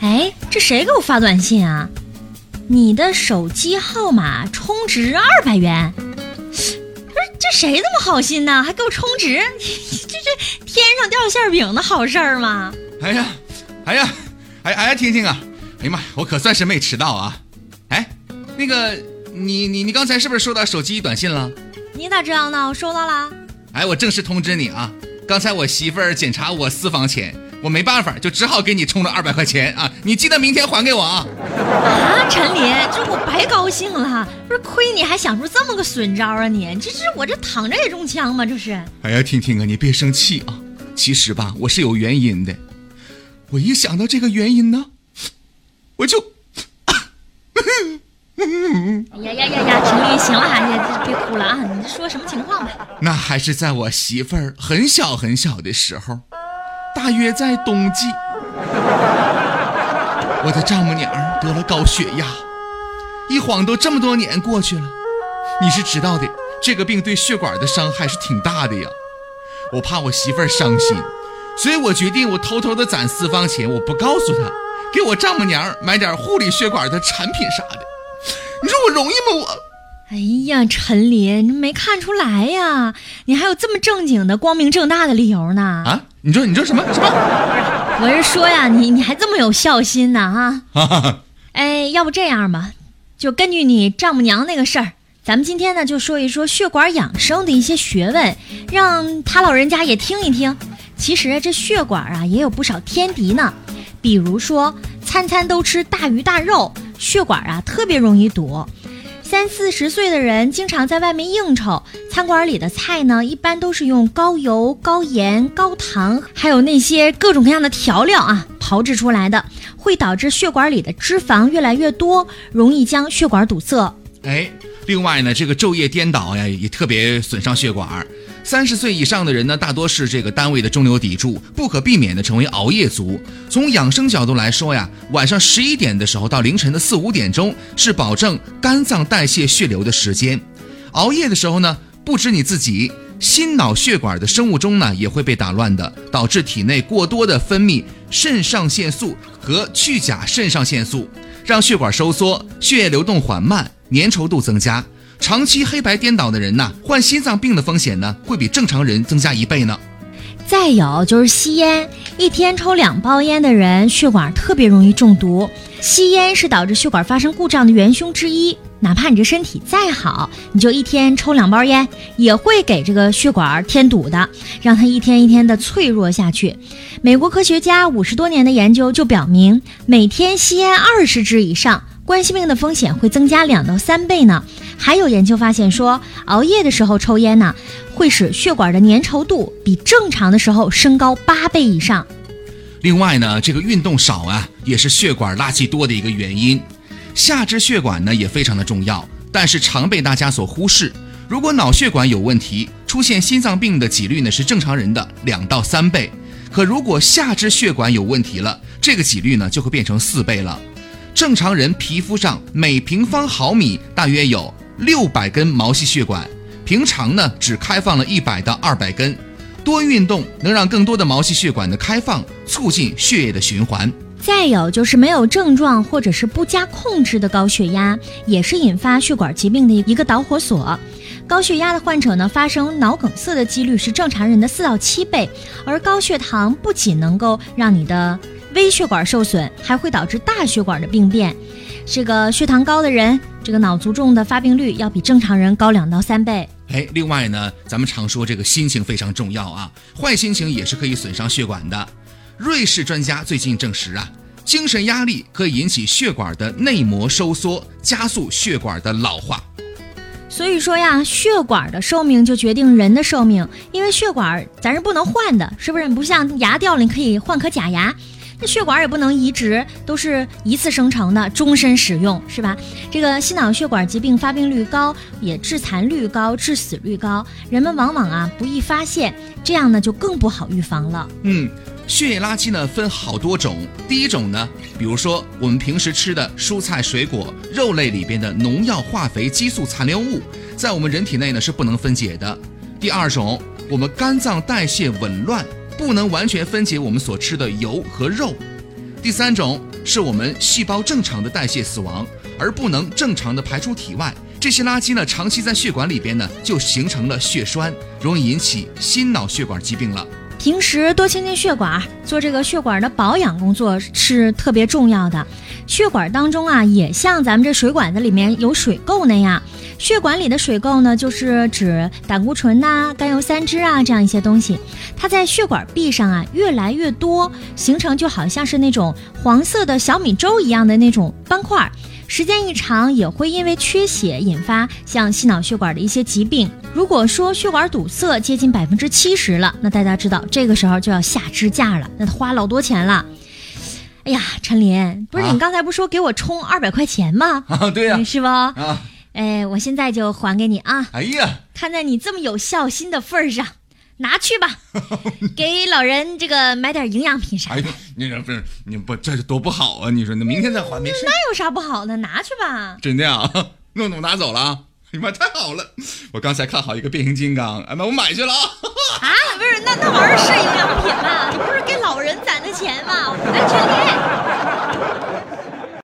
哎，这谁给我发短信啊？你的手机号码充值二百元。不是这谁这么好心呢？还给我充值？这这天上掉馅饼的好事儿吗？哎呀，哎呀，哎哎呀，听听啊！哎呀妈，我可算是没迟到啊！哎，那个，你你你刚才是不是收到手机短信了？你咋知道呢？我收到了。哎，我正式通知你啊！刚才我媳妇儿检查我私房钱，我没办法，就只好给你充了二百块钱啊！你记得明天还给我啊！啊，陈林，这我白高兴了，不是亏你还想出这么个损招啊你！这是我这躺着也中枪吗？这是。哎呀，婷婷啊，你别生气啊！其实吧，我是有原因的。我一想到这个原因呢，我就 哎呀呀呀呀！陈林，行了哈，别哭了啊！你说什么情况吧？那还是在我媳妇儿很小很小的时候，大约在冬季，我的丈母娘得了高血压。一晃都这么多年过去了，你是知道的，这个病对血管的伤害是挺大的呀。我怕我媳妇儿伤心，所以我决定我偷偷的攒私房钱，我不告诉她，给我丈母娘买点护理血管的产品啥的。你说我容易吗？我，哎呀，陈林，你没看出来呀？你还有这么正经的、光明正大的理由呢？啊？你说你说什么什么？我是说呀，你你还这么有孝心呢？哈，哎，要不这样吧，就根据你丈母娘那个事儿，咱们今天呢就说一说血管养生的一些学问，让他老人家也听一听。其实这血管啊也有不少天敌呢，比如说餐餐都吃大鱼大肉。血管啊特别容易堵，三四十岁的人经常在外面应酬，餐馆里的菜呢一般都是用高油、高盐、高糖，还有那些各种各样的调料啊炮制出来的，会导致血管里的脂肪越来越多，容易将血管堵塞。哎，另外呢，这个昼夜颠倒呀也特别损伤血管。三十岁以上的人呢，大多是这个单位的中流砥柱，不可避免的成为熬夜族。从养生角度来说呀，晚上十一点的时候到凌晨的四五点钟是保证肝脏代谢血流的时间。熬夜的时候呢，不止你自己，心脑血管的生物钟呢也会被打乱的，导致体内过多的分泌肾上腺素和去甲肾上腺素，让血管收缩，血液流动缓慢，粘稠度增加。长期黑白颠倒的人呐，患心脏病的风险呢，会比正常人增加一倍呢。再有就是吸烟，一天抽两包烟的人，血管特别容易中毒。吸烟是导致血管发生故障的元凶之一。哪怕你这身体再好，你就一天抽两包烟，也会给这个血管添堵的，让它一天一天的脆弱下去。美国科学家五十多年的研究就表明，每天吸烟二十支以上，冠心病的风险会增加两到三倍呢。还有研究发现说，熬夜的时候抽烟呢，会使血管的粘稠度比正常的时候升高八倍以上。另外呢，这个运动少啊，也是血管垃圾多的一个原因。下肢血管呢也非常的重要，但是常被大家所忽视。如果脑血管有问题，出现心脏病的几率呢是正常人的两到三倍。可如果下肢血管有问题了，这个几率呢就会变成四倍了。正常人皮肤上每平方毫米大约有。六百根毛细血管，平常呢只开放了一百到二百根，多运动能让更多的毛细血管的开放，促进血液的循环。再有就是没有症状或者是不加控制的高血压，也是引发血管疾病的一个导火索。高血压的患者呢，发生脑梗塞的几率是正常人的四到七倍。而高血糖不仅能够让你的微血管受损，还会导致大血管的病变。这个血糖高的人，这个脑卒中的发病率要比正常人高两到三倍。哎，另外呢，咱们常说这个心情非常重要啊，坏心情也是可以损伤血管的。瑞士专家最近证实啊，精神压力可以引起血管的内膜收缩，加速血管的老化。所以说呀，血管的寿命就决定人的寿命，因为血管咱是不能换的，是不是？不像牙掉了你可以换颗假牙。那血管也不能移植，都是一次生成的，终身使用，是吧？这个心脑血管疾病发病率高，也致残率高，致死率高，人们往往啊不易发现，这样呢就更不好预防了。嗯，血液垃圾呢分好多种，第一种呢，比如说我们平时吃的蔬菜、水果、肉类里边的农药、化肥、激素残留物，在我们人体内呢是不能分解的。第二种，我们肝脏代谢紊乱。不能完全分解我们所吃的油和肉。第三种是我们细胞正常的代谢死亡，而不能正常的排出体外。这些垃圾呢，长期在血管里边呢，就形成了血栓，容易引起心脑血管疾病了。平时多清清血管，做这个血管的保养工作是特别重要的。血管当中啊，也像咱们这水管子里面有水垢那样，血管里的水垢呢，就是指胆固醇呐、甘油三酯啊这样一些东西，它在血管壁上啊越来越多，形成就好像是那种黄色的小米粥一样的那种斑块。时间一长，也会因为缺血引发像心脑血管的一些疾病。如果说血管堵塞接近百分之七十了，那大家知道这个时候就要下支架了，那花老多钱了。哎呀，陈林，不是你刚才不说给我充二百块钱吗？啊，对呀，是不？啊，哎，我现在就还给你啊！哎呀，看在你这么有孝心的份上。拿去吧，给老人这个买点营养品啥的。哎，你这不是你不这多不好啊？你说那明天再还没事。那有啥不好的？拿去吧。真的啊？诺诺拿走了。哎哎妈太好了。我刚才看好一个变形金刚哎妈我买去了。啊啊不是那那玩意儿是营养品吗你不是给老人攒的钱吗来全力